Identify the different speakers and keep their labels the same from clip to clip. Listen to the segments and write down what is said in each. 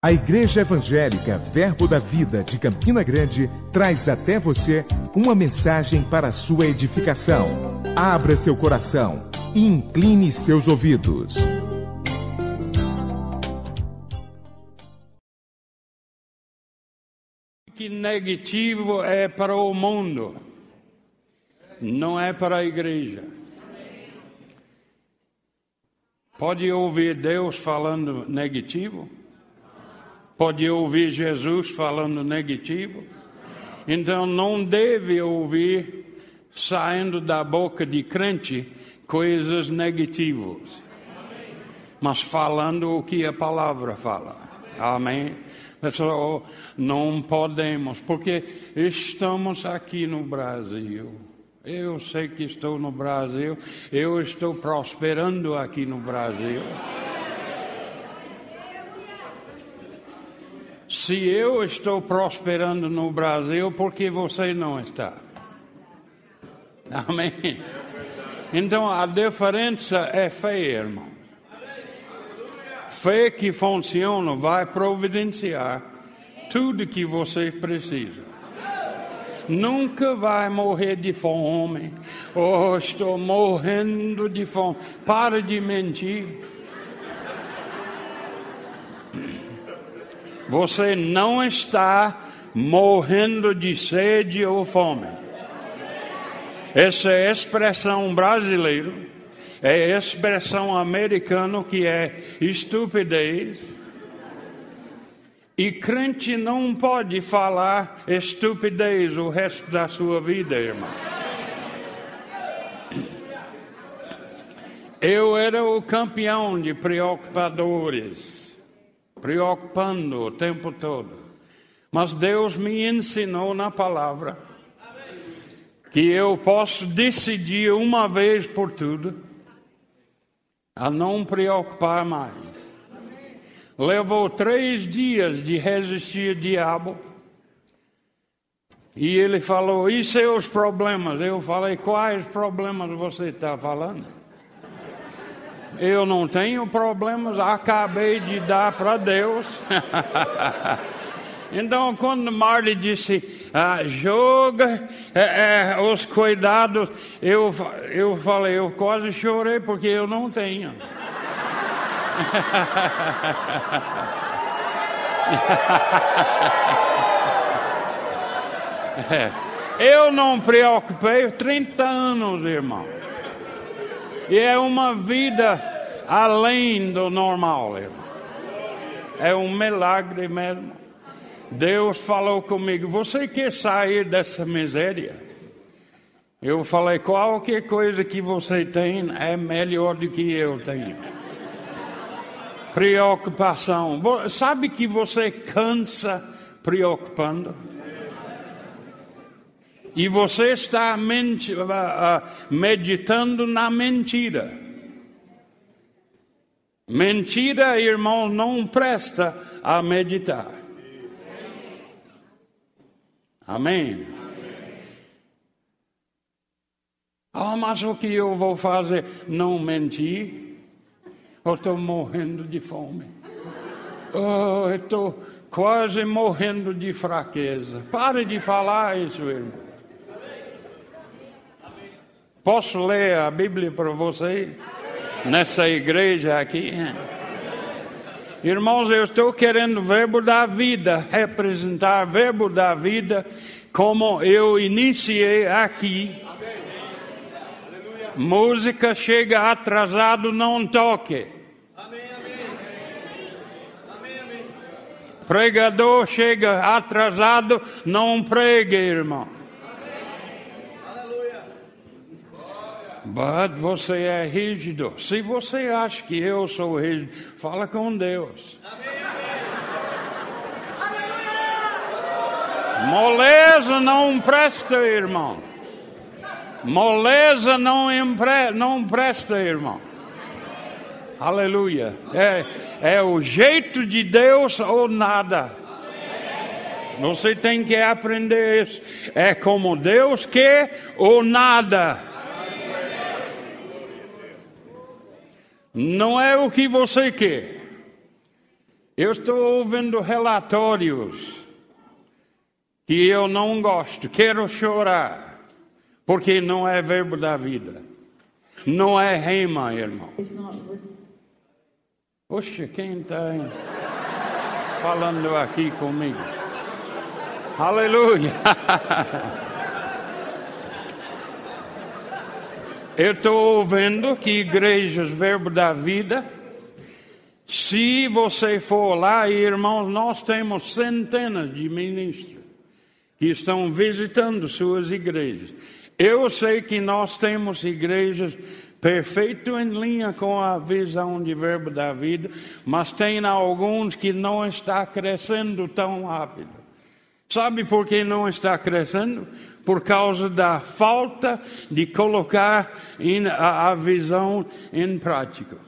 Speaker 1: A Igreja Evangélica Verbo da Vida de Campina Grande traz até você uma mensagem para a sua edificação. Abra seu coração e incline seus ouvidos.
Speaker 2: Que negativo é para o mundo, não é para a igreja. Pode ouvir Deus falando negativo? Pode ouvir Jesus falando negativo? Então não deve ouvir saindo da boca de crente coisas negativas, mas falando o que a palavra fala. Amém? Pessoal, não podemos, porque estamos aqui no Brasil. Eu sei que estou no Brasil, eu estou prosperando aqui no Brasil. Se eu estou prosperando no Brasil, por que você não está? Amém. Então a diferença é fé, irmão. Fé que funciona vai providenciar tudo que você precisa. Nunca vai morrer de fome. Oh, estou morrendo de fome. Para de mentir. Você não está morrendo de sede ou fome. Essa é expressão brasileira, é expressão americana que é estupidez. E crente não pode falar estupidez o resto da sua vida, irmão. Eu era o campeão de preocupadores preocupando o tempo todo. Mas Deus me ensinou na palavra que eu posso decidir uma vez por tudo a não preocupar mais. Levou três dias de resistir ao diabo. E ele falou: E seus problemas? Eu falei: Quais problemas você está falando? Eu não tenho problemas, acabei de dar para Deus. Então, quando Marley disse, ah, joga é, é, os cuidados, eu, eu falei, eu quase chorei porque eu não tenho. eu não preocupei 30 anos, irmão. E é uma vida além do normal, irmão. É um milagre mesmo. Deus falou comigo: Você quer sair dessa miséria? Eu falei: Qualquer coisa que você tem é melhor do que eu tenho. Preocupação. Sabe que você cansa preocupando? E você está meditando na mentira. Mentira, irmão, não presta a meditar. Amém. Ah, mas o que eu vou fazer? Não mentir. Eu estou morrendo de fome. Oh, estou quase morrendo de fraqueza. Pare de falar isso, irmão. Posso ler a Bíblia para você? Nessa igreja aqui? Irmãos, eu estou querendo o verbo da vida, representar o verbo da vida como eu iniciei aqui. Música chega atrasado, não toque. Pregador chega atrasado, não pregue, irmão. But você é rígido. Se você acha que eu sou rígido, fala com Deus. Moleza não presta, irmão. Moleza não, empre, não presta, irmão. Aleluia. É, é o jeito de Deus ou nada. Você tem que aprender isso. É como Deus quer ou nada. Não é o que você quer. Eu estou ouvindo relatórios que eu não gosto, quero chorar, porque não é verbo da vida. Não é rema, irmão. Oxe, quem está falando aqui comigo? Aleluia! Eu estou ouvindo que igrejas Verbo da Vida, se você for lá, irmãos, nós temos centenas de ministros que estão visitando suas igrejas. Eu sei que nós temos igrejas perfeito em linha com a visão de verbo da vida, mas tem alguns que não está crescendo tão rápido. Sabe por que não está crescendo? Por causa da falta de colocar a, visão em prática.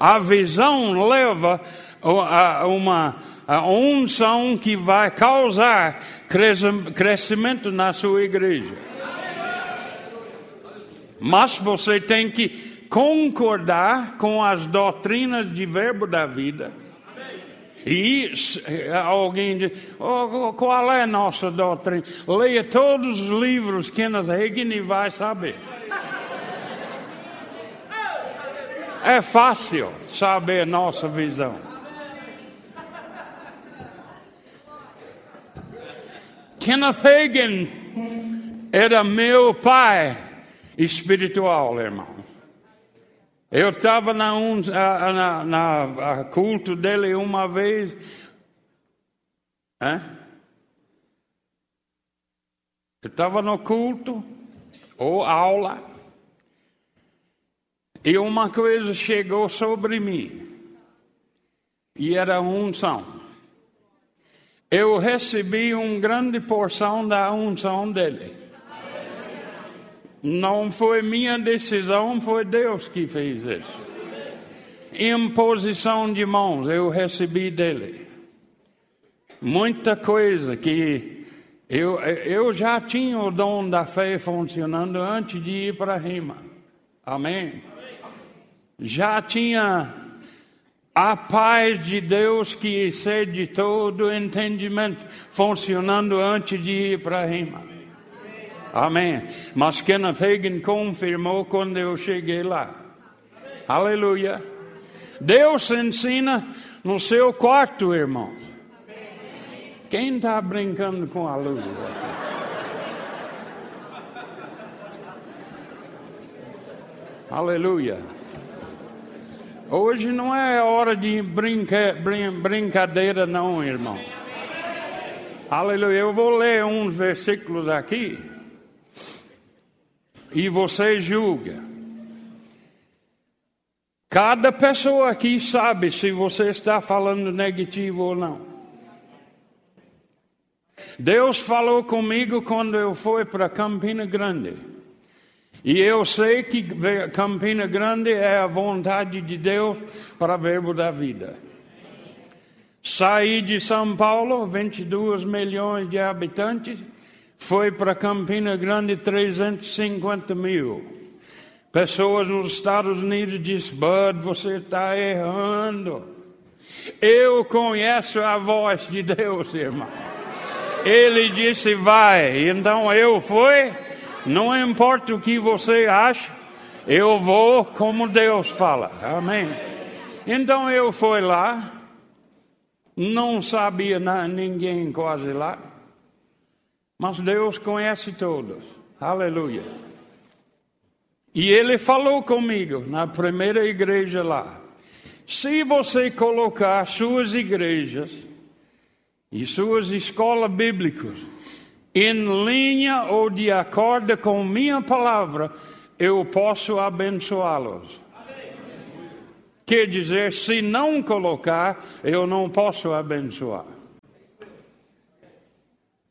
Speaker 2: A visão leva a uma a unção que vai causar crescimento na sua igreja. Mas você tem que concordar com as doutrinas de verbo da vida e alguém diz, oh, qual é a nossa doutrina? Leia todos os livros Kenneth Hagin e vai saber. É fácil saber nossa visão. Kenneth Hagin era meu pai espiritual, irmão. Eu estava na, um, na, na, culto dele uma vez. Hein? Eu estava no culto, ou aula, e uma coisa chegou sobre mim, e era unção. Eu recebi uma grande porção da unção dele. Não foi minha decisão, foi Deus que fez isso. Imposição de mãos eu recebi dele. Muita coisa que eu, eu já tinha o dom da fé funcionando antes de ir para Rima. Amém? Já tinha a paz de Deus que excede todo entendimento funcionando antes de ir para Rima. Amém. Mas Kenneth Hagin confirmou quando eu cheguei lá. Aleluia. Deus ensina no seu quarto, irmão. Quem está brincando com a luz? Aleluia. Hoje não é hora de brinca, brin, brincadeira, não, irmão. Aleluia. Eu vou ler uns versículos aqui e você julga. Cada pessoa aqui sabe se você está falando negativo ou não. Deus falou comigo quando eu fui para Campina Grande. E eu sei que Campina Grande é a vontade de Deus para o verbo da vida. Saí de São Paulo, 22 milhões de habitantes, foi para Campina Grande 350 mil. Pessoas nos Estados Unidos dizem, Bud, você está errando. Eu conheço a voz de Deus, irmão. Ele disse, vai. Então eu fui. Não importa o que você acha, eu vou como Deus fala. Amém. Então eu fui lá. Não sabia ninguém quase lá. Mas Deus conhece todos. Aleluia. E ele falou comigo na primeira igreja lá. Se você colocar suas igrejas e suas escolas bíblicas em linha ou de acordo com minha palavra, eu posso abençoá-los. Quer dizer, se não colocar, eu não posso abençoar.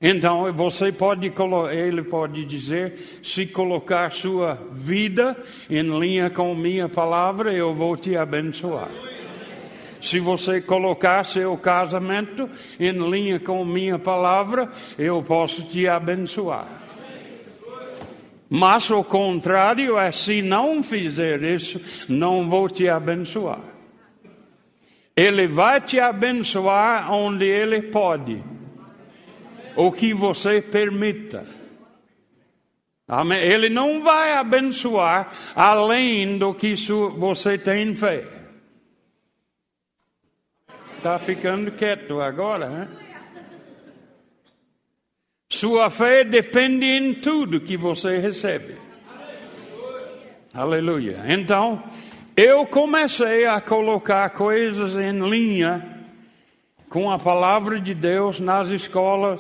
Speaker 2: Então você pode ele pode dizer, se colocar sua vida em linha com minha palavra, eu vou te abençoar. Se você colocar seu casamento em linha com minha palavra, eu posso te abençoar. Mas o contrário é se não fizer isso, não vou te abençoar. Ele vai te abençoar onde Ele pode, o que você permita. Amém? Ele não vai abençoar além do que você tem fé. Está ficando quieto agora, né? Sua fé depende em tudo que você recebe. Aleluia. Então, eu comecei a colocar coisas em linha com a palavra de Deus nas escolas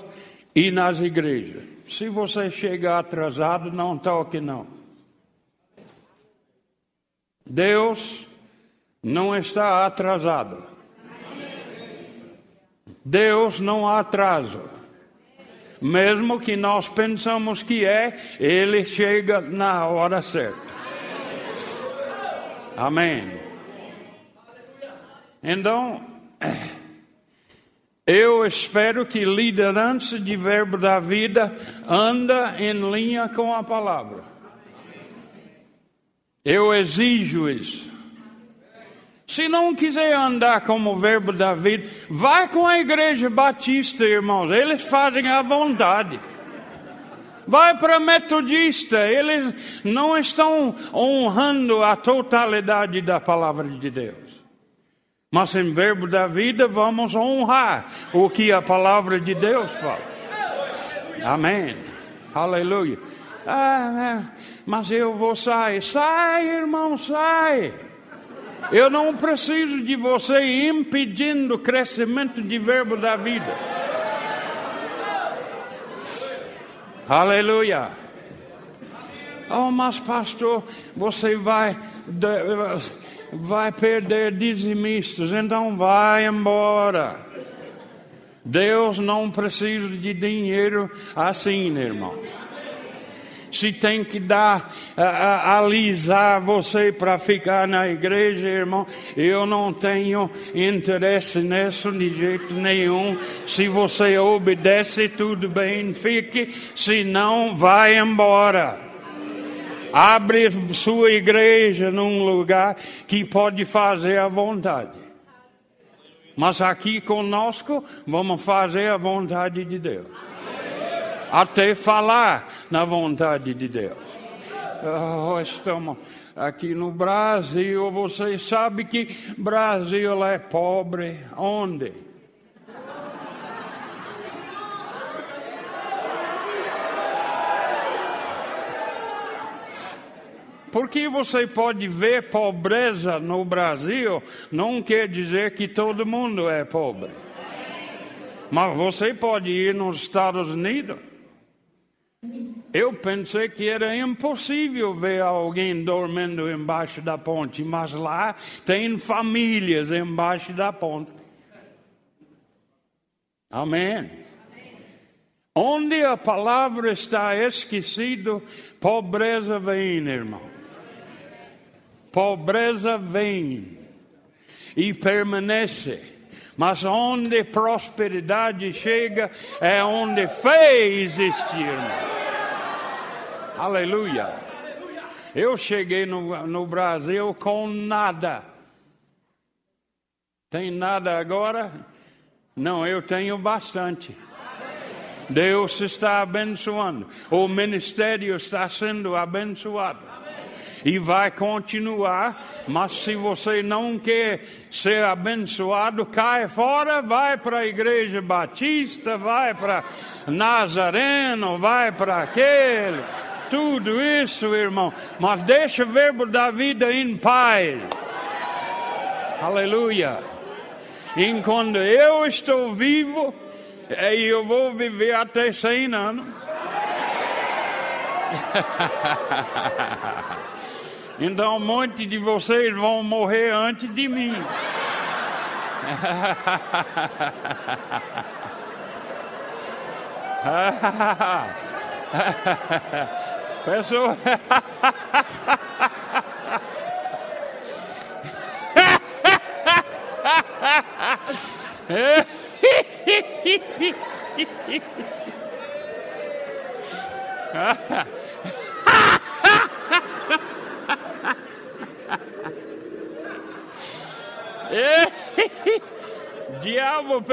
Speaker 2: e nas igrejas. Se você chegar atrasado, não toque não. Deus não está atrasado. Deus não atrasa mesmo que nós pensamos que é, ele chega na hora certa. Amém. Então, eu espero que liderança de verbo da vida anda em linha com a palavra. Eu exijo isso. Se não quiser andar como verbo da vida, vai com a igreja batista, irmãos. Eles fazem à vontade. Vai para metodista, eles não estão honrando a totalidade da palavra de Deus. Mas em verbo da vida vamos honrar o que a palavra de Deus fala. Amém. Aleluia. Ah, mas eu vou sair. Sai, irmão, sai. Eu não preciso de você impedindo o crescimento de verbo da vida. Aleluia. Oh, mas pastor, você vai vai perder dizimistas, então vai embora. Deus não precisa de dinheiro assim, irmão se tem que dar, alisar você para ficar na igreja, irmão, eu não tenho interesse nisso de jeito nenhum. Se você obedece, tudo bem, fique, se não, vai embora. Abre sua igreja num lugar que pode fazer a vontade. Mas aqui conosco, vamos fazer a vontade de Deus até falar na vontade de Deus. Oh, estamos aqui no Brasil, vocês sabem que Brasil é pobre. Onde? Porque você pode ver pobreza no Brasil, não quer dizer que todo mundo é pobre. Mas você pode ir nos Estados Unidos eu pensei que era impossível ver alguém dormindo embaixo da ponte, mas lá tem famílias embaixo da ponte. Amém. Onde a palavra está esquecida, pobreza vem, irmão. Pobreza vem e permanece. Mas onde prosperidade chega é onde fé existe. Aleluia. Eu cheguei no, no Brasil com nada. Tem nada agora? Não, eu tenho bastante. Deus está abençoando. O ministério está sendo abençoado e vai continuar. Mas se você não quer ser abençoado, cai fora, vai para a igreja batista, vai para Nazareno, vai para aquele. Tudo isso, irmão. Mas deixa o verbo da vida em paz. Aleluia. Enquanto eu estou vivo, eh, eu vou viver até 100 anos. Então um monte de vocês vão morrer antes de mim. Pessoa. Ha ha. Eh? Diavolo.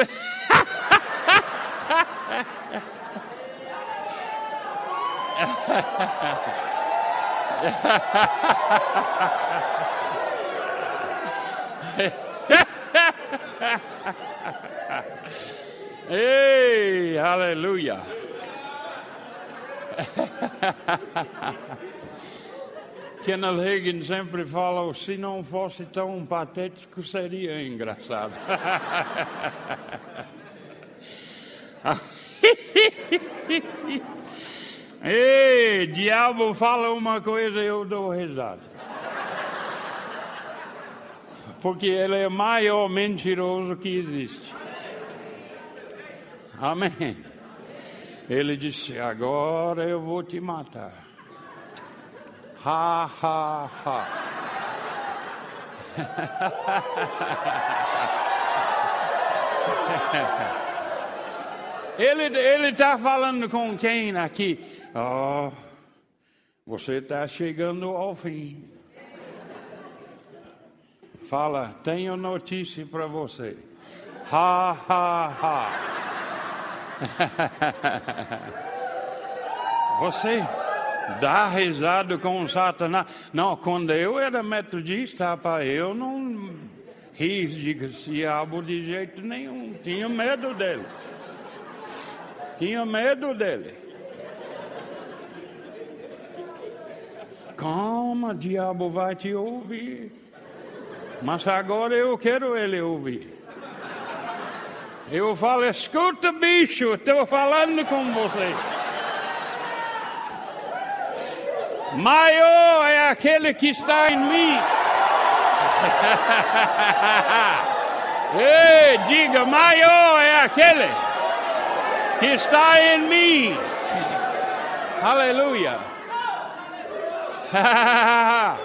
Speaker 2: hey, hallelujah. Kenneth Hagin sempre fala: se não fosse tão patético, seria engraçado. Ei, diabo fala uma coisa e eu dou risada. Porque ele é o maior mentiroso que existe. Amém. Ele disse: Agora eu vou te matar. Ha, ha, ha. ele está falando com quem aqui? Oh, você está chegando ao fim. Fala, tenho notícia para você. Ha, ha, ha. Você dá risada com Satanás. Não, quando eu era metodista, rapaz, eu não ri de diabo de jeito nenhum. Tinha medo dele. Tinha medo dele. Calma, diabo vai te ouvir. Mas agora eu quero ele ouvir. Eu falo, escuta, bicho, estou falando com você. Maior é aquele que está em mim. Ei, diga, maior é aquele que está em mim. Aleluia.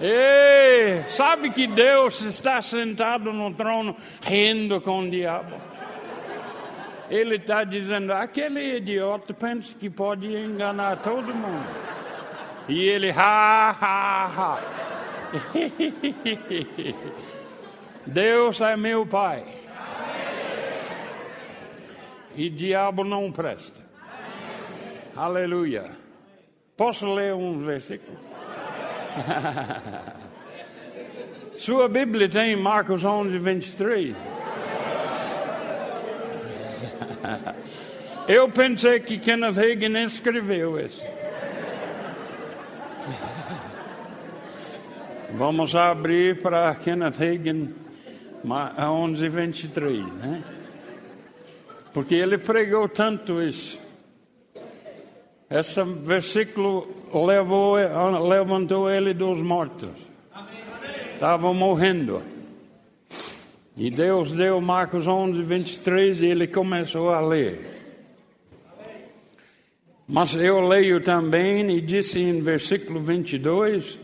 Speaker 2: Ei, sabe que Deus está sentado no trono rindo com o diabo? Ele está dizendo: aquele idiota pensa que pode enganar todo mundo. E ele, ha, ha, ha. Deus é meu pai. E diabo não presta. Aleluia. Posso ler um versículo? Sua Bíblia tem Marcos 11, 23. Eu pensei que Kenneth Hagin escreveu isso. Vamos abrir para Kenneth Hagin 11, 23, né? Porque ele pregou tanto isso. Esse versículo levou, levantou ele dos mortos. Estavam morrendo. E Deus deu Marcos 11, 23 e ele começou a ler. Mas eu leio também e disse em versículo 22: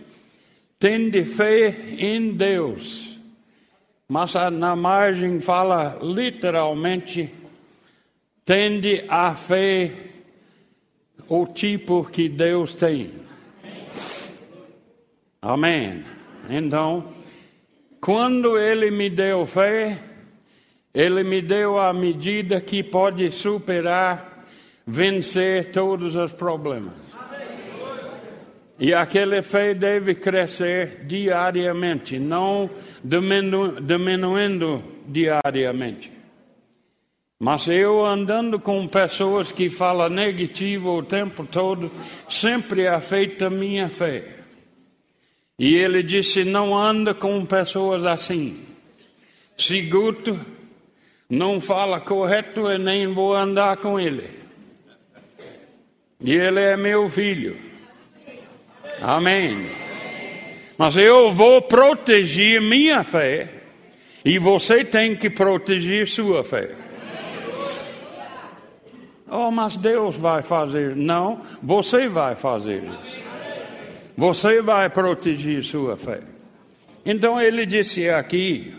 Speaker 2: Tende fé em Deus. Mas na margem fala literalmente: Tende a fé o tipo que Deus tem. Amém. Então, quando Ele me deu fé, Ele me deu a medida que pode superar, vencer todos os problemas. E aquela fé deve crescer diariamente, não diminu diminuindo diariamente. Mas eu andando com pessoas que falam negativo o tempo todo, sempre afeta minha fé. E ele disse: não anda com pessoas assim. Se Guto não fala correto, eu nem vou andar com ele. E ele é meu filho. Amém. Mas eu vou proteger minha fé, e você tem que proteger sua fé. Oh, mas Deus vai fazer. Não, você vai fazer isso. Você vai proteger sua fé. Então ele disse aqui: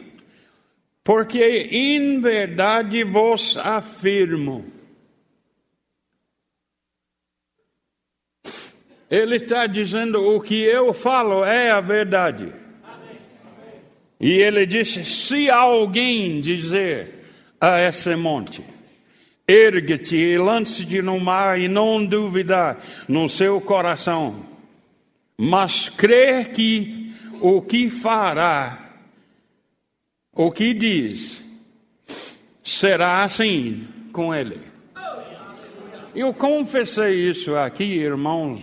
Speaker 2: porque em verdade vos afirmo. Ele está dizendo: o que eu falo é a verdade. E ele disse: se alguém dizer a esse monte, ergue-te e lance-te no mar e não duvidar no seu coração, mas crer que o que fará, o que diz, será assim com ele. Eu confessei isso aqui, irmãos,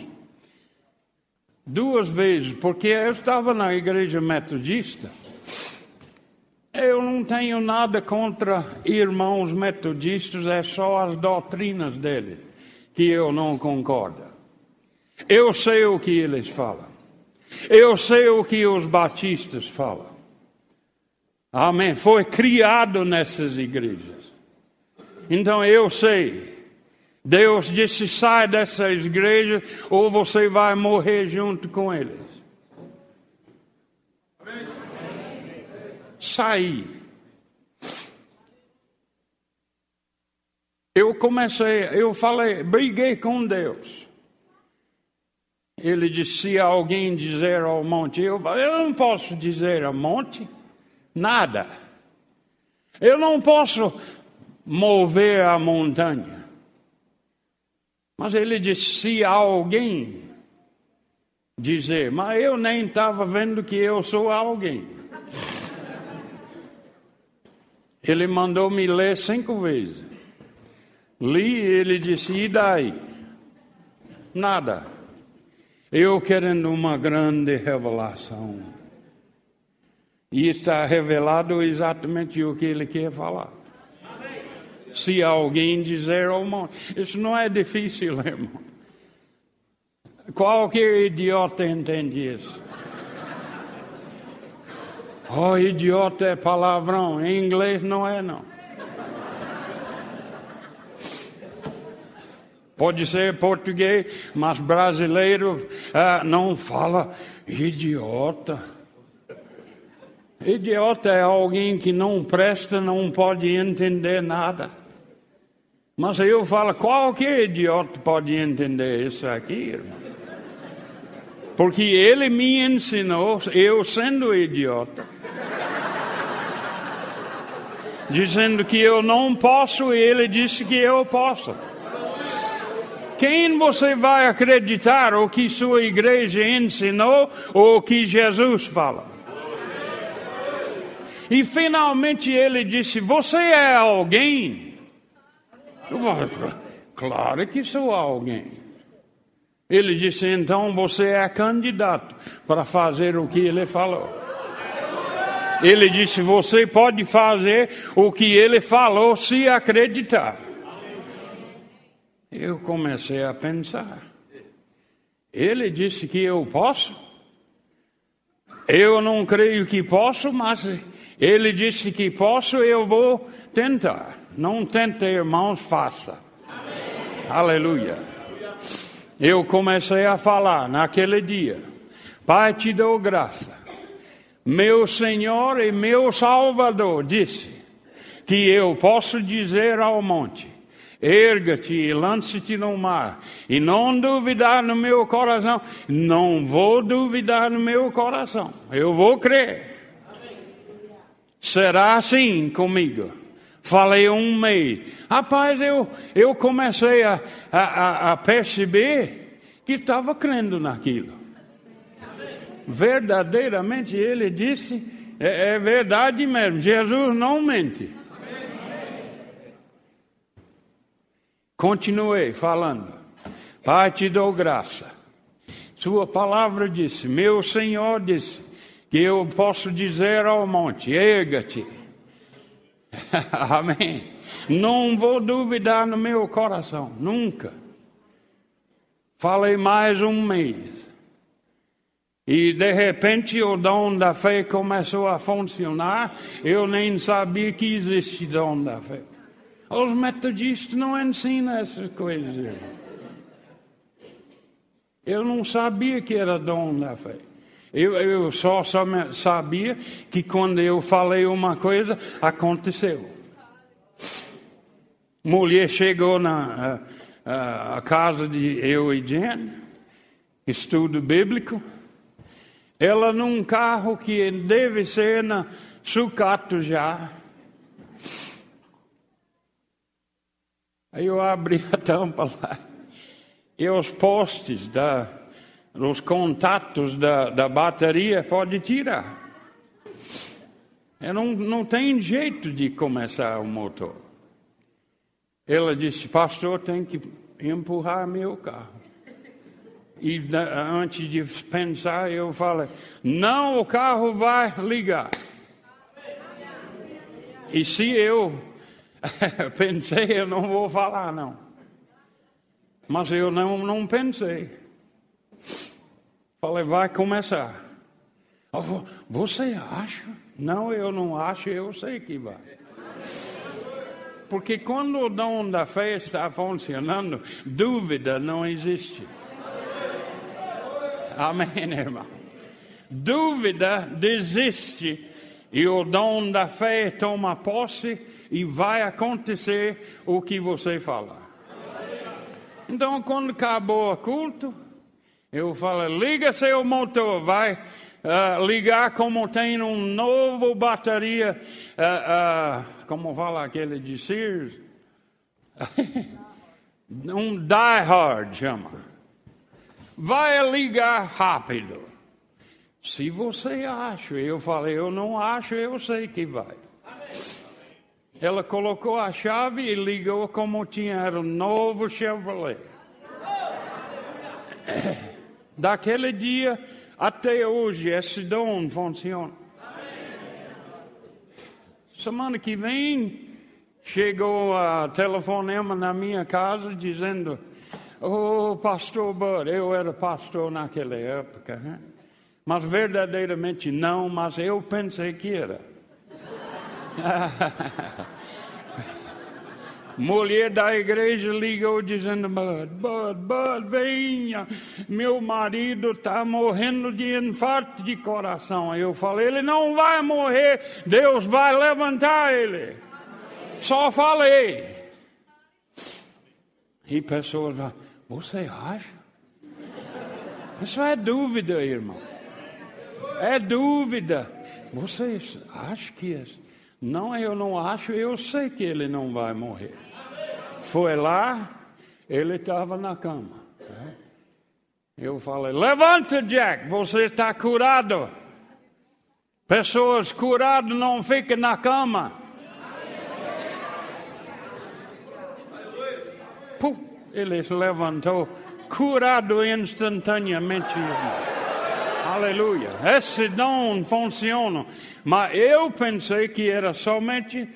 Speaker 2: duas vezes, porque eu estava na igreja metodista. Eu não tenho nada contra irmãos metodistas, é só as doutrinas deles que eu não concordo. Eu sei o que eles falam. Eu sei o que os batistas falam. Amém. Foi criado nessas igrejas. Então eu sei. Deus disse: sai dessa igreja ou você vai morrer junto com eles. Saí. Eu comecei, eu falei, briguei com Deus. Ele disse: se alguém dizer ao monte, eu, eu não posso dizer ao monte nada. Eu não posso mover a montanha. Mas ele disse: se alguém dizer, mas eu nem estava vendo que eu sou alguém. Ele mandou me ler cinco vezes. Li ele disse: e daí? Nada. Eu querendo uma grande revelação. E está revelado exatamente o que ele quer falar se alguém dizer ao monte. Isso não é difícil, irmão. Qualquer idiota entende isso. Oh, idiota é palavrão. Em inglês não é, não. Pode ser português, mas brasileiro ah, não fala idiota. Idiota é alguém que não presta, não pode entender nada. Mas eu falo, qualquer idiota pode entender isso aqui, irmão. Porque ele me ensinou, eu sendo idiota, dizendo que eu não posso, e ele disse que eu posso. Quem você vai acreditar o que sua igreja ensinou ou o que Jesus fala? E finalmente ele disse: Você é alguém Claro que sou alguém. Ele disse: então você é candidato para fazer o que ele falou. Ele disse: você pode fazer o que ele falou se acreditar. Eu comecei a pensar. Ele disse que eu posso. Eu não creio que posso, mas ele disse que posso, eu vou tentar. Não tente, irmãos, faça. Amém. Aleluia. Eu comecei a falar naquele dia. Pai, te dou graça. Meu Senhor e meu Salvador disse que eu posso dizer ao monte: erga-te e lance-te no mar, e não duvidar no meu coração. Não vou duvidar no meu coração. Eu vou crer. Será assim comigo. Falei um mês. Rapaz, eu, eu comecei a, a, a perceber que estava crendo naquilo. Verdadeiramente ele disse, é, é verdade mesmo, Jesus não mente. Continuei falando. Pai, te dou graça. Sua palavra disse, meu Senhor disse, que eu posso dizer ao monte: erga-te. Amém. Não vou duvidar no meu coração, nunca. Falei mais um mês. E de repente o dom da fé começou a funcionar. Eu nem sabia que existe dom da fé. Os metodistas não ensinam essas coisas. Eu não sabia que era dom da fé. Eu, eu só, só sabia que quando eu falei uma coisa, aconteceu. Mulher chegou na a, a casa de eu e Jen, estudo bíblico. ela num carro que deve ser na sucato já. Aí eu abri a tampa lá. E os postes, da, os contatos da, da bateria pode tirar. Eu não, não tem jeito de começar o motor. Ela disse, pastor, tem que empurrar meu carro. E antes de pensar, eu falei: não, o carro vai ligar. E se eu pensei, eu não vou falar, não. Mas eu não, não pensei. Falei: vai começar. Você acha? Não, eu não acho, eu sei que vai. Porque quando o dom da fé está funcionando, dúvida não existe. Amém, irmão. Dúvida desiste e o dom da fé toma posse e vai acontecer o que você fala. Então, quando acabou o culto, eu falo: liga seu motor, vai uh, ligar como tem um novo bateria, uh, uh, como fala aquele de Sears, um die hard chama vai ligar rápido. Se você acha, eu falei, eu não acho, eu sei que vai. Ela colocou a chave e ligou como tinha era um novo Chevrolet. Daquele dia até hoje, esse dom funciona. Semana que vem, chegou a telefonema na minha casa dizendo Oh, pastor Bud, eu era pastor naquela época. Né? Mas verdadeiramente não, mas eu pensei que era. Mulher da igreja ligou dizendo: Bud, Bud, Bud, venha, meu marido está morrendo de infarto de coração. Eu falei: Ele não vai morrer, Deus vai levantar ele. Só falei. E pessoas falam: você acha? Isso é dúvida, irmão. É dúvida. Você acha que é? Não, eu não acho, eu sei que ele não vai morrer. Foi lá, ele estava na cama. Eu falei: levanta, Jack, você está curado. Pessoas curadas não ficam na cama. Puh ele se levantou, curado instantaneamente. Aleluia. Esse dom funciona. Mas eu pensei que era somente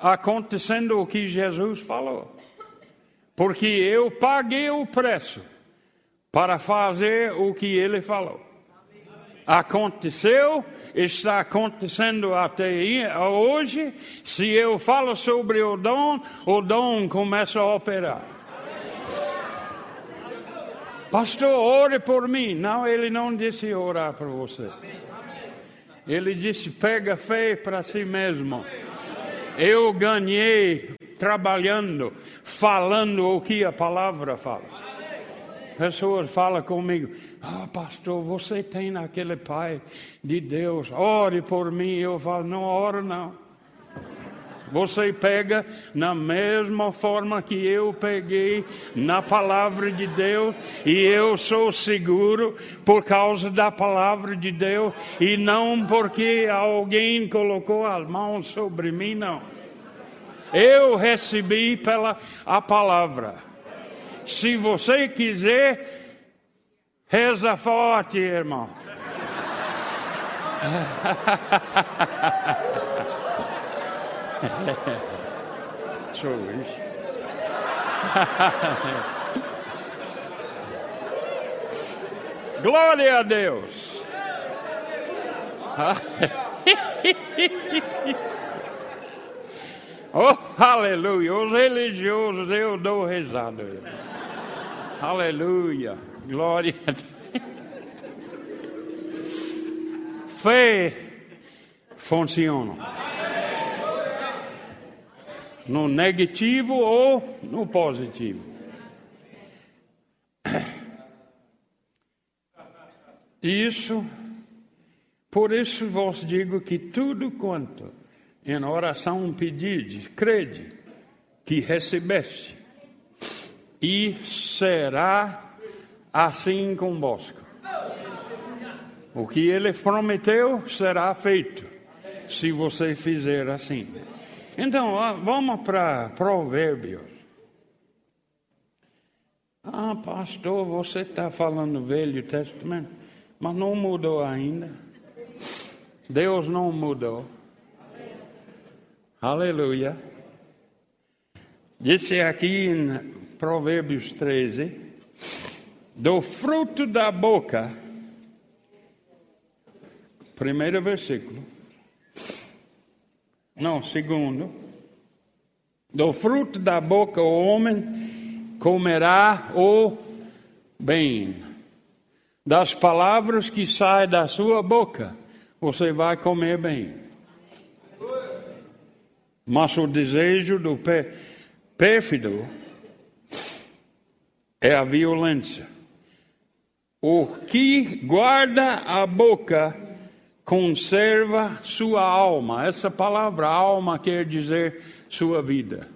Speaker 2: acontecendo o que Jesus falou. Porque eu paguei o preço para fazer o que ele falou. Aconteceu, está acontecendo até hoje. Se eu falo sobre o dom, o dom começa a operar. Pastor, ore por mim. Não, ele não disse orar por você. Ele disse: pega fé para si mesmo. Eu ganhei trabalhando, falando o que a palavra fala. Pessoas falam comigo: Ah, oh, pastor, você tem aquele Pai de Deus, ore por mim. Eu falo: Não oro, não. Você pega na mesma forma que eu peguei na palavra de Deus, e eu sou seguro por causa da palavra de Deus, e não porque alguém colocou a mão sobre mim, não. Eu recebi pela a palavra. Se você quiser, reza forte, irmão. Sou Luís. Glória a Deus. oh, aleluia. Os religiosos eu dou risada. Aleluia. Glória a Deus. Fé funciona no negativo ou no positivo. Isso Por isso vos digo que tudo quanto em oração pedide, crede que recebeste, e será assim convosco. O que ele prometeu será feito, se você fizer assim. Então, vamos para Provérbios. Ah, pastor, você está falando Velho Testamento, mas não mudou ainda. Deus não mudou. Aleluia. Disse aqui em Provérbios 13: do fruto da boca, primeiro versículo, não, segundo, do fruto da boca o homem comerá o bem. Das palavras que saem da sua boca, você vai comer bem. Mas o desejo do pérfido é a violência. O que guarda a boca conserva sua alma. Essa palavra alma quer dizer sua vida.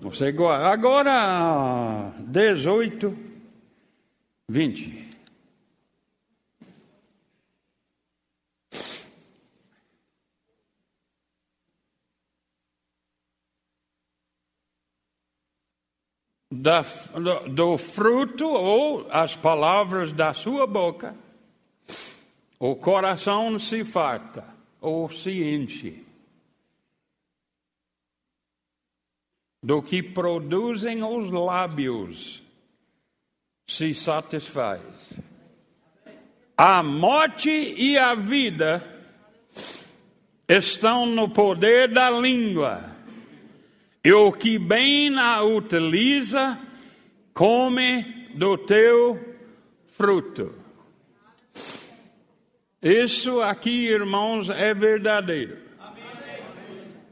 Speaker 2: Você guarda. Agora, 18, 20. da, do, do fruto ou as palavras da sua boca, o coração se farta ou se enche. Do que produzem os lábios se satisfaz. A morte e a vida estão no poder da língua e o que bem a utiliza, come do teu fruto. Isso aqui, irmãos, é verdadeiro.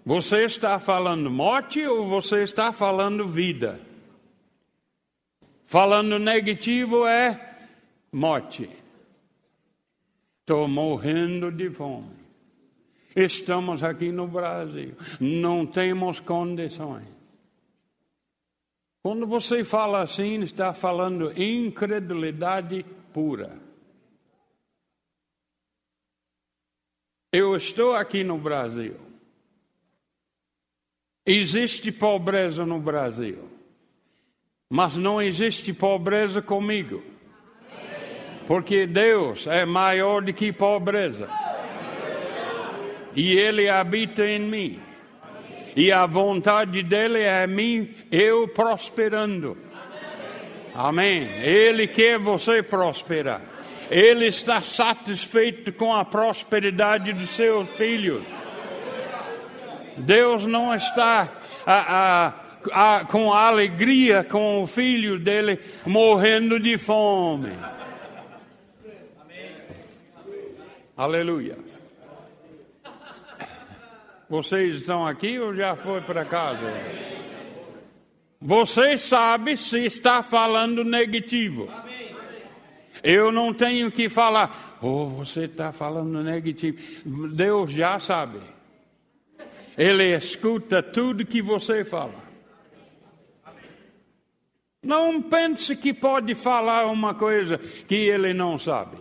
Speaker 2: Você está falando morte ou você está falando vida? Falando negativo é morte. Estou morrendo de fome. Estamos aqui no Brasil, não temos condições. Quando você fala assim, está falando incredulidade pura. Eu estou aqui no Brasil. Existe pobreza no Brasil, mas não existe pobreza comigo, porque Deus é maior do que pobreza e Ele habita em mim. E a vontade dele é mim, eu prosperando. Amém. Ele quer você prosperar. Ele está satisfeito com a prosperidade dos seus filhos. Deus não está a, a, a, com alegria com o filho dele morrendo de fome. Aleluia. Vocês estão aqui ou já foi para casa? Você sabe se está falando negativo. Eu não tenho que falar, oh, você está falando negativo. Deus já sabe. Ele escuta tudo que você fala. Não pense que pode falar uma coisa que ele não sabe.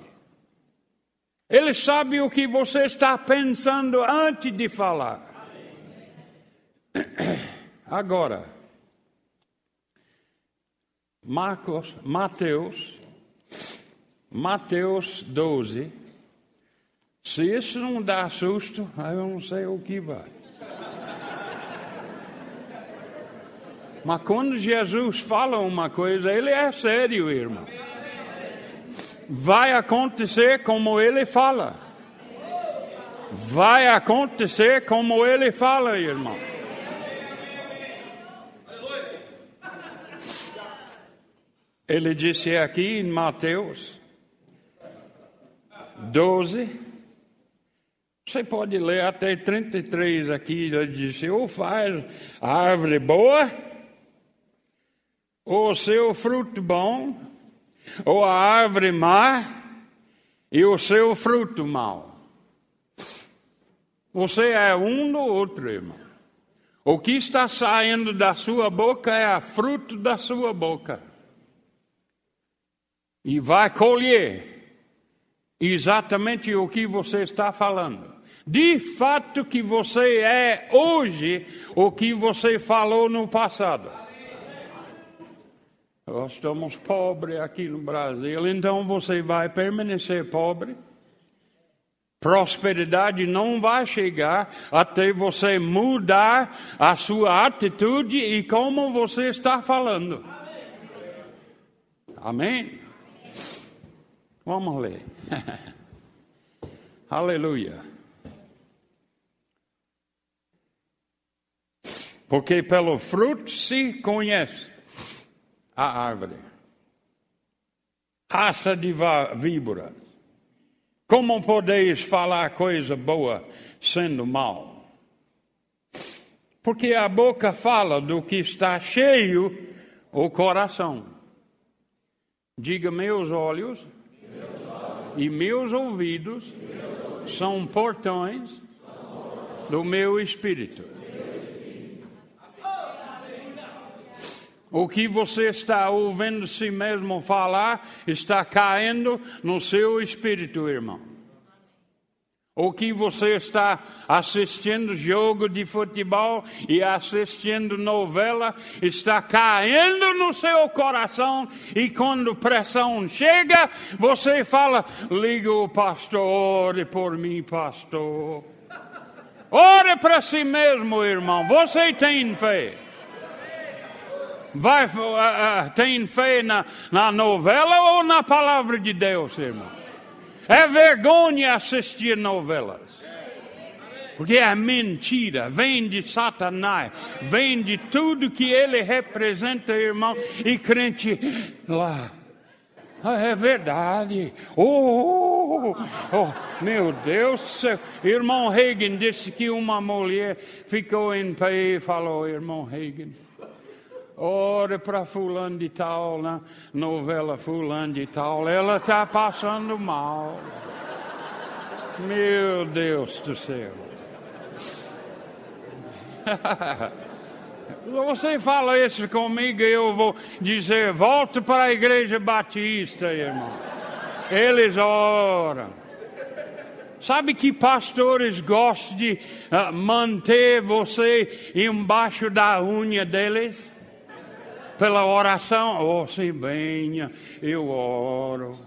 Speaker 2: Ele sabe o que você está pensando antes de falar. Agora, Marcos, Mateus, Mateus 12. Se isso não dá susto, eu não sei o que vai. Mas quando Jesus fala uma coisa, ele é sério, irmão vai acontecer como ele fala. Vai acontecer como ele fala, irmão. Ele disse aqui em Mateus 12, você pode ler até 33 aqui. Ele disse: ou faz a árvore boa, ou seu fruto bom, ou a árvore má, e o seu fruto mal. Você é um do outro, irmão. O que está saindo da sua boca é a fruto da sua boca. E vai colher exatamente o que você está falando. De fato que você é hoje o que você falou no passado. Nós estamos pobres aqui no Brasil, então você vai permanecer pobre. Prosperidade não vai chegar até você mudar a sua atitude e como você está falando. Amém? Vamos ler. Aleluia. Porque pelo fruto se conhece a árvore. Raça de víbora. Como podeis falar coisa boa sendo mal? Porque a boca fala do que está cheio o coração. Diga meus olhos e meus ouvidos, são portões do meu espírito. O que você está ouvindo si mesmo falar está caindo no seu espírito, irmão. O que você está assistindo jogo de futebol e assistindo novela está caindo no seu coração e quando pressão chega, você fala: liga o pastor, ore por mim, pastor. Ore para si mesmo, irmão. Você tem fé. Vai, uh, uh, tem fé na, na novela ou na palavra de Deus, irmão? É vergonha assistir novelas. Porque é mentira, vem de Satanás, vem de tudo que ele representa, irmão, e crente lá. Ah, é verdade. Oh, oh, oh, meu Deus do céu. Irmão Hagen disse que uma mulher ficou em pé e falou, irmão Hagen, Ore para fulano de tal, na novela fulano de tal, ela está passando mal. Meu Deus do céu. Você fala isso comigo, eu vou dizer, volte para a igreja batista, irmão. Eles oram. Sabe que pastores gostam de uh, manter você embaixo da unha deles? Pela oração, oh, sim, venha, eu oro.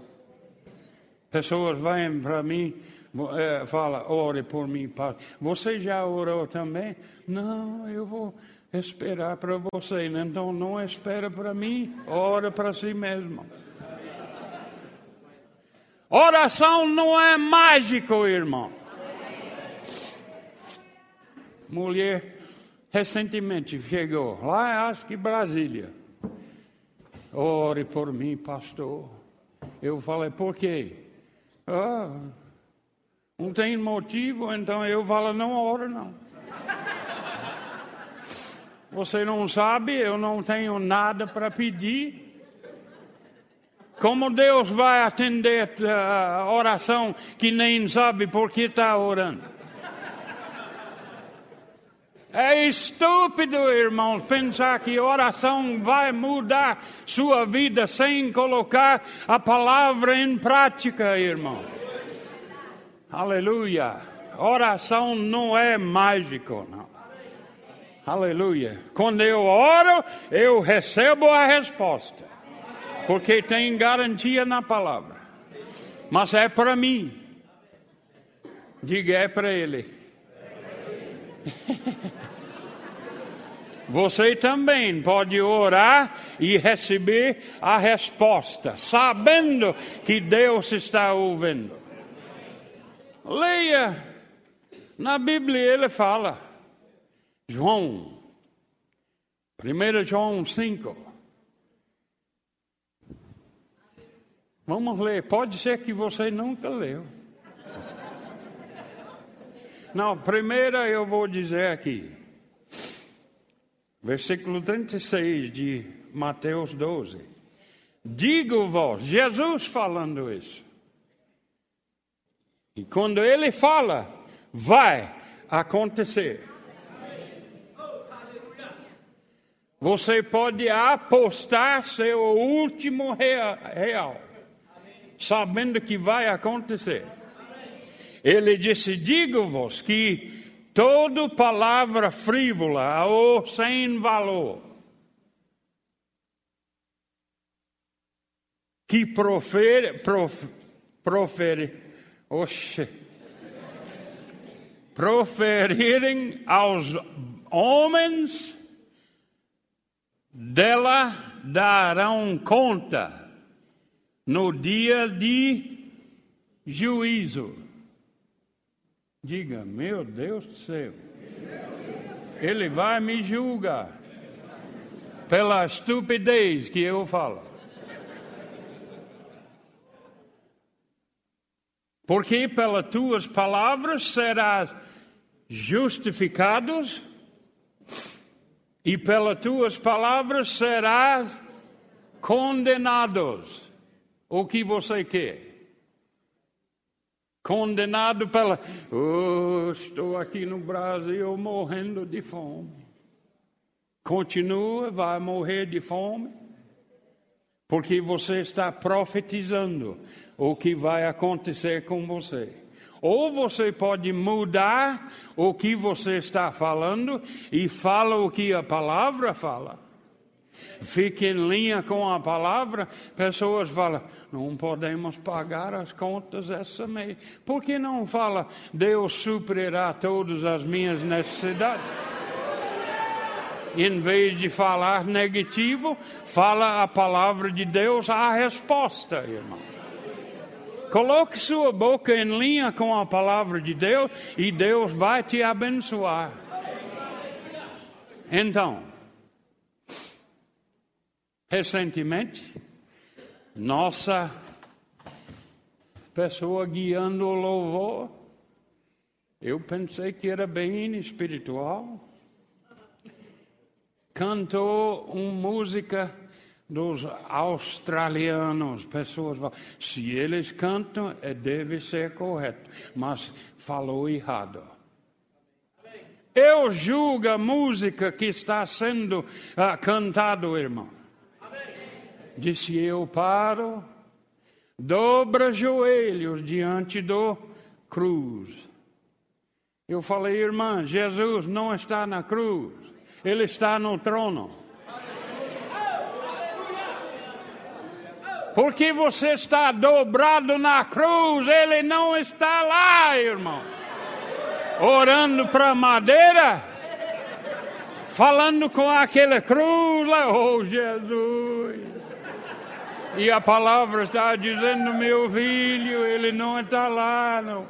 Speaker 2: Pessoas vêm para mim, é, fala, ore por mim, Pai. Você já orou também? Não, eu vou esperar para você. Então não espera para mim, ora para si mesmo. Oração não é mágico, irmão. Mulher recentemente chegou lá, acho que Brasília. Ore por mim, pastor. Eu falei, por quê? Ah, não tem motivo, então eu falo, não oro não. Você não sabe, eu não tenho nada para pedir. Como Deus vai atender a oração que nem sabe por que está orando? É estúpido, irmãos, pensar que oração vai mudar sua vida sem colocar a palavra em prática, irmão. Aleluia. Oração não é mágico, não. Aleluia. Quando eu oro, eu recebo a resposta. Porque tem garantia na palavra. Mas é para mim. Diga é para ele. Você também pode orar e receber a resposta, sabendo que Deus está ouvindo. Leia, na Bíblia ele fala, João, 1 João 5. Vamos ler, pode ser que você nunca leu. Não, primeiro eu vou dizer aqui. Versículo 36 de Mateus 12. Digo-vos, Jesus falando isso. E quando ele fala, vai acontecer. Você pode apostar seu último real, sabendo que vai acontecer. Ele disse: Digo-vos que toda palavra frívola ou sem valor, que profere, prof, profere, oxe, proferirem aos homens, dela darão conta no dia de juízo. Diga, meu Deus do céu, ele vai me julgar pela estupidez que eu falo. Porque pelas tuas palavras serás justificados e pelas tuas palavras serás condenados. O que você quer? Condenado pela. Oh, estou aqui no Brasil morrendo de fome. Continua, vai morrer de fome. Porque você está profetizando o que vai acontecer com você. Ou você pode mudar o que você está falando e fala o que a palavra fala. Fique em linha com a palavra. Pessoas falam: não podemos pagar as contas essa mês. Por que não fala, Deus suprirá todas as minhas necessidades? Em vez de falar negativo, fala a palavra de Deus a resposta, irmão. Coloque sua boca em linha com a palavra de Deus e Deus vai te abençoar. Então, recentemente, nossa pessoa guiando o louvor, eu pensei que era bem espiritual, cantou uma música dos australianos, pessoas falam, se eles cantam, é, deve ser correto, mas falou errado. Eu julgo a música que está sendo uh, cantado, irmão. Disse eu paro, dobra joelhos diante do cruz. Eu falei, irmã, Jesus não está na cruz, ele está no trono. Porque você está dobrado na cruz, ele não está lá, irmão. Orando para madeira, falando com aquela cruz lá, oh Jesus. E a palavra está dizendo, meu filho, ele não está lá, não.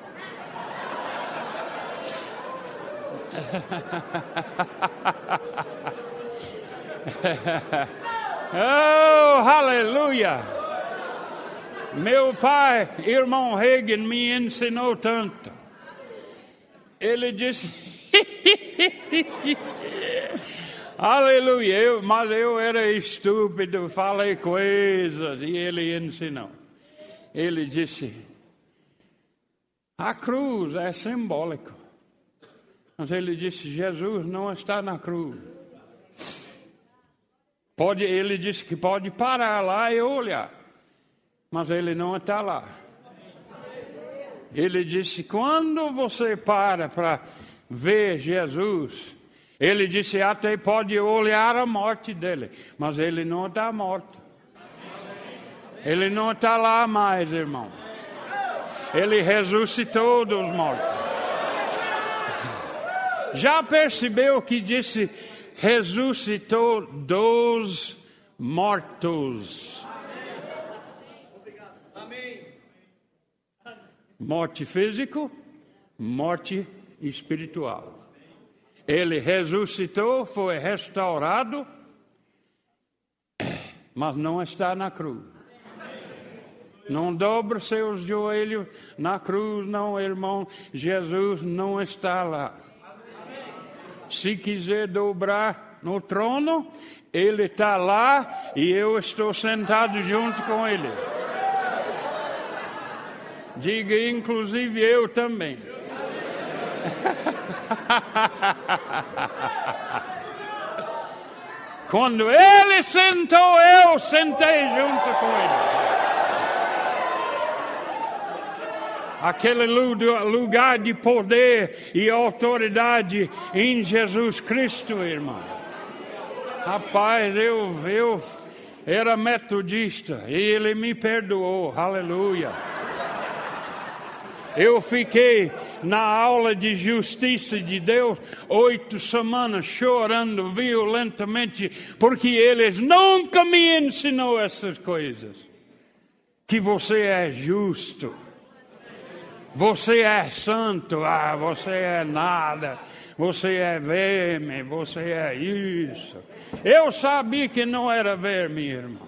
Speaker 2: oh, aleluia! Meu pai, irmão Reagan, me ensinou tanto. Ele disse: Aleluia, eu, mas eu era estúpido, falei coisas e ele ensinou. Ele disse: A cruz é simbólico. Mas ele disse: Jesus não está na cruz. Pode, ele disse que pode parar lá e olhar mas ele não está lá. Ele disse: quando você para para ver Jesus, ele disse até pode olhar a morte dele, mas ele não está morto. Ele não está lá mais, irmão. Ele ressuscitou dos mortos. Já percebeu que disse ressuscitou dos mortos? Morte física, morte espiritual. Ele ressuscitou, foi restaurado, mas não está na cruz. Não dobre seus joelhos na cruz, não, irmão. Jesus não está lá. Se quiser dobrar no trono, ele está lá e eu estou sentado junto com ele. Diga, inclusive eu também. Quando ele sentou, eu sentei junto com ele. Aquele lugar de poder e autoridade em Jesus Cristo, irmão. Rapaz, eu, eu era metodista e ele me perdoou, aleluia. Eu fiquei na aula de justiça de Deus oito semanas chorando violentamente porque eles nunca me ensinou essas coisas. Que você é justo, você é santo, ah, você é nada, você é verme, você é isso. Eu sabia que não era verme, irmão.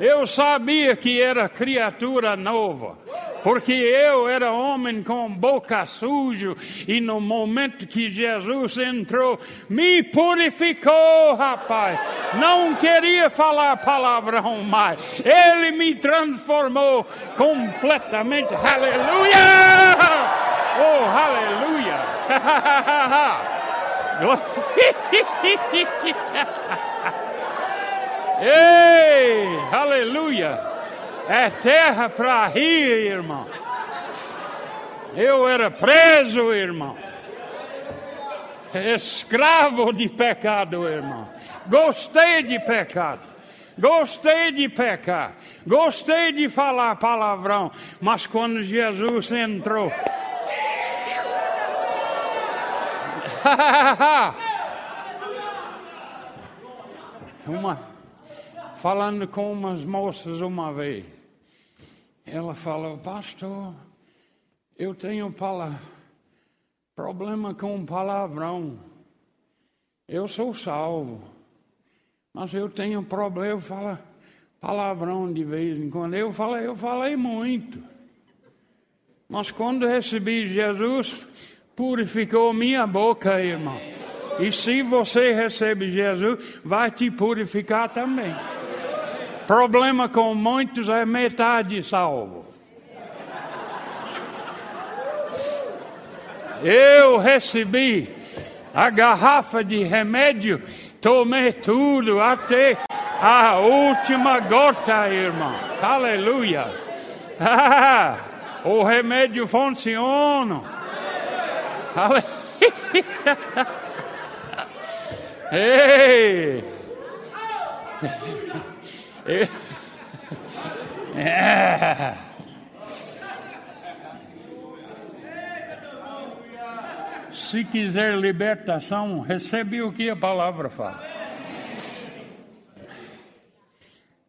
Speaker 2: Eu sabia que era criatura nova porque eu era homem com boca suja e no momento que Jesus entrou, me purificou, rapaz. Não queria falar palavrão mais. Ele me transformou completamente. Aleluia! Oh, aleluia! Ei, aleluia! É terra para rir, irmão. Eu era preso, irmão. Escravo de pecado, irmão. Gostei de pecado. Gostei de pecar. Gostei de falar palavrão. Mas quando Jesus entrou. Uma, falando com umas moças uma vez. Ela falou, pastor, eu tenho pala... problema com palavrão. Eu sou salvo, mas eu tenho problema, fala palavrão de vez em quando. Eu falei, eu falei muito. Mas quando recebi Jesus, purificou minha boca, irmão. E se você recebe Jesus, vai te purificar também. Problema com muitos é metade salvo. Eu recebi a garrafa de remédio, tomei tudo até a última gota, irmão. Aleluia. O remédio funciona. Aleluia. Ei. É. Se quiser libertação, recebe o que a palavra fala.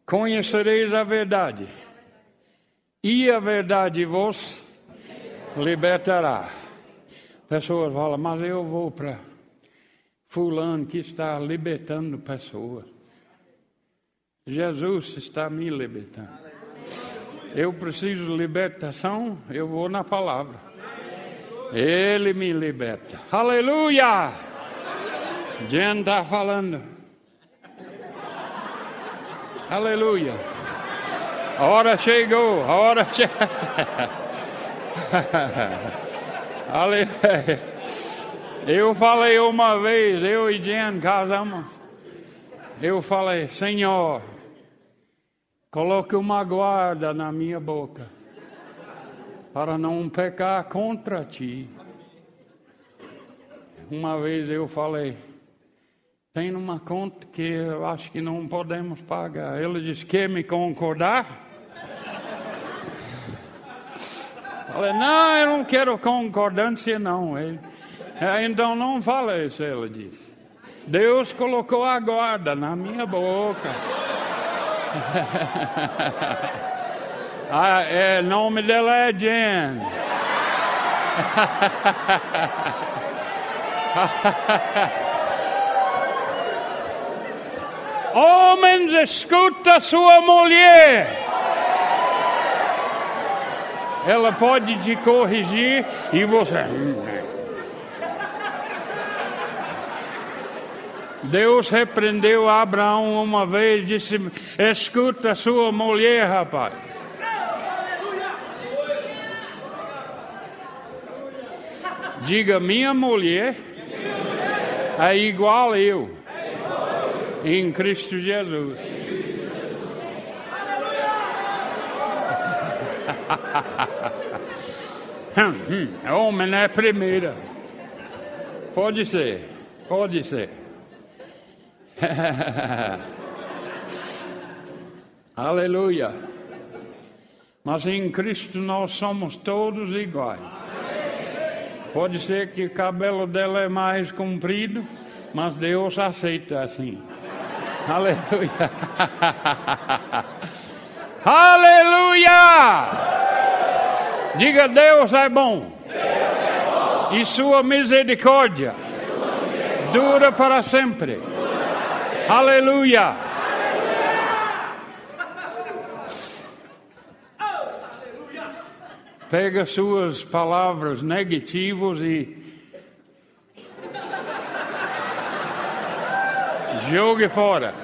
Speaker 2: Conhecereis a verdade, e a verdade vos libertará. Pessoas falam, mas eu vou para Fulano que está libertando pessoas. Jesus está me libertando. Eu preciso de libertação, eu vou na palavra. Ele me liberta. Aleluia! Jen está falando. Aleluia. A hora chegou, a hora chegou. Aleluia. Eu falei uma vez, eu e Jen casamos. Eu falei, Senhor, Coloque uma guarda na minha boca para não pecar contra ti. Uma vez eu falei, tem uma conta que eu acho que não podemos pagar. Ele disse, quer me concordar? Falei, não, eu não quero concordância não. Ele, é, então não fala isso, ele disse. Deus colocou a guarda na minha boca. Ah, é, nome dela é Jen. Homens, escuta sua mulher. Ela pode te corrigir e você. Deus repreendeu Abraão uma vez, disse: Escuta sua mulher, rapaz. Diga: Minha mulher é igual eu em Cristo Jesus. Hum, hum, homem é a primeira. Pode ser, pode ser. Aleluia. Mas em Cristo nós somos todos iguais. Pode ser que o cabelo dela é mais comprido, mas Deus aceita assim. Aleluia. Aleluia! Diga Deus é bom. E sua misericórdia dura para sempre. Aleluia. Pega suas palavras negativas e jogue fora.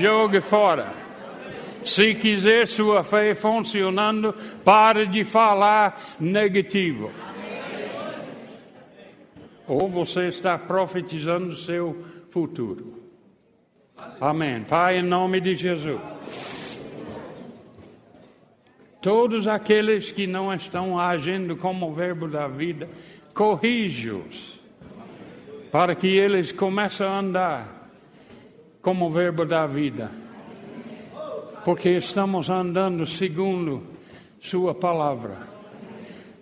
Speaker 2: Jogue fora. Se quiser sua fé funcionando, pare de falar negativo. Ou você está profetizando seu futuro. Amém. Pai, em nome de Jesus. Todos aqueles que não estão agindo como o verbo da vida, corrige-os, para que eles comecem a andar como o verbo da vida. Porque estamos andando segundo Sua palavra.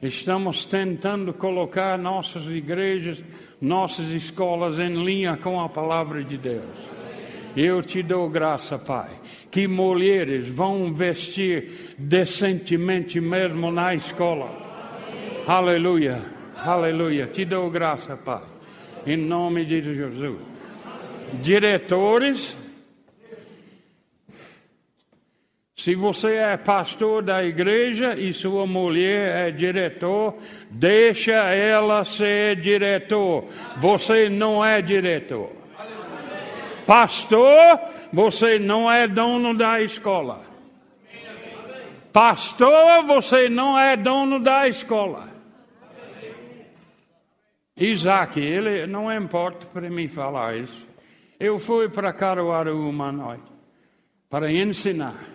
Speaker 2: Estamos tentando colocar nossas igrejas, nossas escolas em linha com a palavra de Deus. Eu te dou graça, Pai, que mulheres vão vestir decentemente mesmo na escola. Aleluia, aleluia. Te dou graça, Pai, em nome de Jesus. Diretores, Se você é pastor da igreja e sua mulher é diretor, deixa ela ser diretor. Você não é diretor. Pastor, você não é dono da escola. Pastor, você não é dono da escola. Isaac, ele não importa para mim falar isso. Eu fui para Caruaru uma noite para ensinar.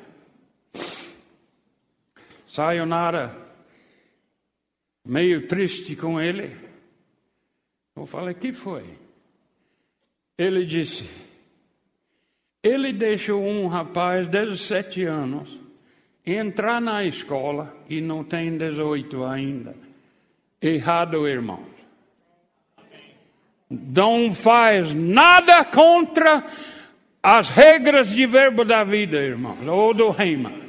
Speaker 2: Sayonara, meio triste com ele. Eu falei, que foi? Ele disse, ele deixou um rapaz de 17 anos entrar na escola e não tem 18 ainda. Errado, irmãos. Não faz nada contra as regras de verbo da vida, irmãos, ou do reino.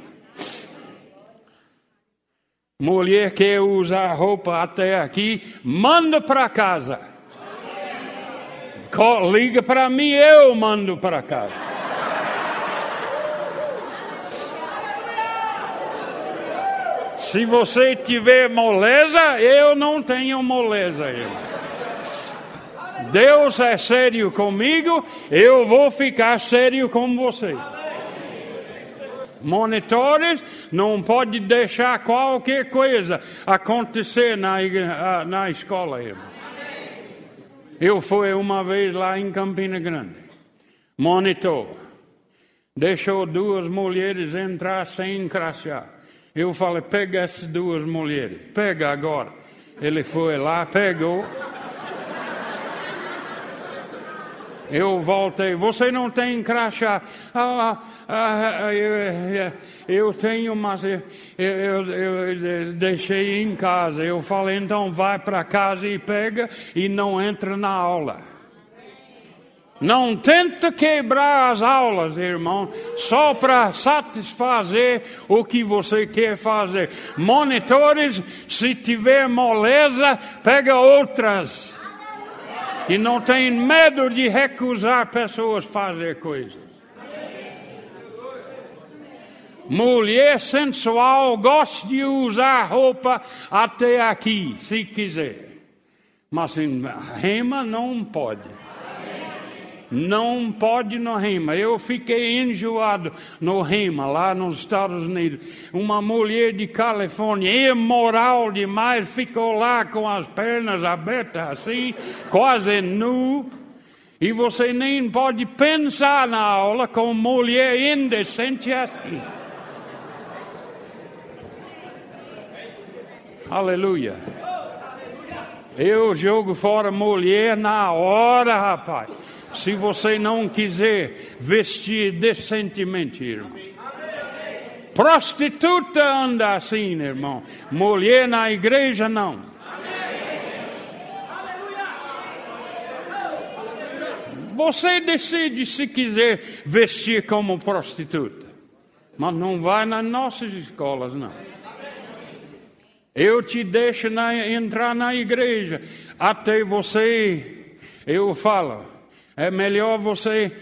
Speaker 2: Mulher quer usar roupa até aqui, manda para casa. Liga para mim, eu mando para casa. Se você tiver moleza, eu não tenho moleza. Deus é sério comigo, eu vou ficar sério com você monitores, não pode deixar qualquer coisa acontecer na, na escola. Irmão. Eu fui uma vez lá em Campina Grande, monitor, deixou duas mulheres entrar sem crachá. Eu falei, pega essas duas mulheres, pega agora. Ele foi lá, pegou. Eu voltei, você não tem crachá. Ah, ah, eu, eu, tenho, mas eu, eu, eu, deixei em casa. Eu falei, então vai para casa e pega e não entra na aula. Não tenta quebrar as aulas, irmão, só para satisfazer o que você quer fazer. Monitores, se tiver moleza, pega outras e não tem medo de recusar pessoas fazer coisas. Mulher sensual gosta de usar roupa até aqui, se quiser. Mas em rema não pode. Não pode no rima. Eu fiquei enjoado no rima, lá nos Estados Unidos. Uma mulher de Califórnia, imoral demais, ficou lá com as pernas abertas assim, quase nu. E você nem pode pensar na aula com mulher indecente assim. Aleluia. Eu jogo fora mulher na hora, rapaz. Se você não quiser vestir decentemente, irmão. Prostituta anda assim, irmão. Mulher na igreja, não. Você decide se quiser vestir como prostituta. Mas não vai nas nossas escolas, não. Eu te deixo na, entrar na igreja até você. Eu falo, é melhor você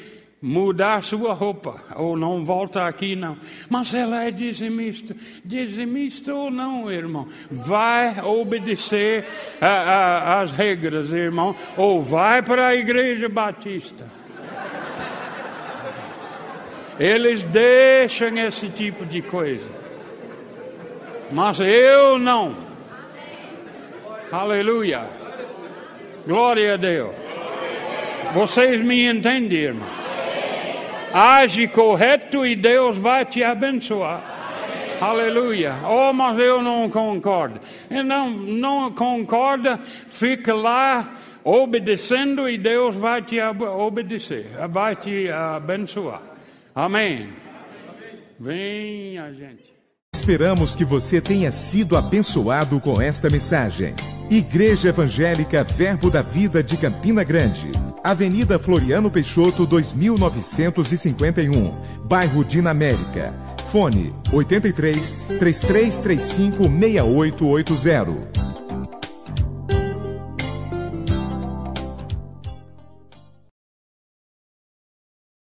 Speaker 2: mudar sua roupa, ou não volta aqui não. Mas ela é dizimista. Dizimista ou não, irmão? Vai obedecer às regras, irmão, ou vai para a igreja batista. Eles deixam esse tipo de coisa. Mas eu não. Aleluia. Glória a Deus. Vocês me entendem, irmão? Age correto e Deus vai te abençoar. Aleluia. Oh, mas eu não concordo. Não, não concorda, fica lá obedecendo e Deus vai te obedecer, vai te abençoar. Amém. Vem a gente.
Speaker 1: Esperamos que você tenha sido abençoado com esta mensagem. Igreja Evangélica Verbo da Vida de Campina Grande. Avenida Floriano Peixoto, 2951, bairro Dinamérica. Fone 83 3335 6880.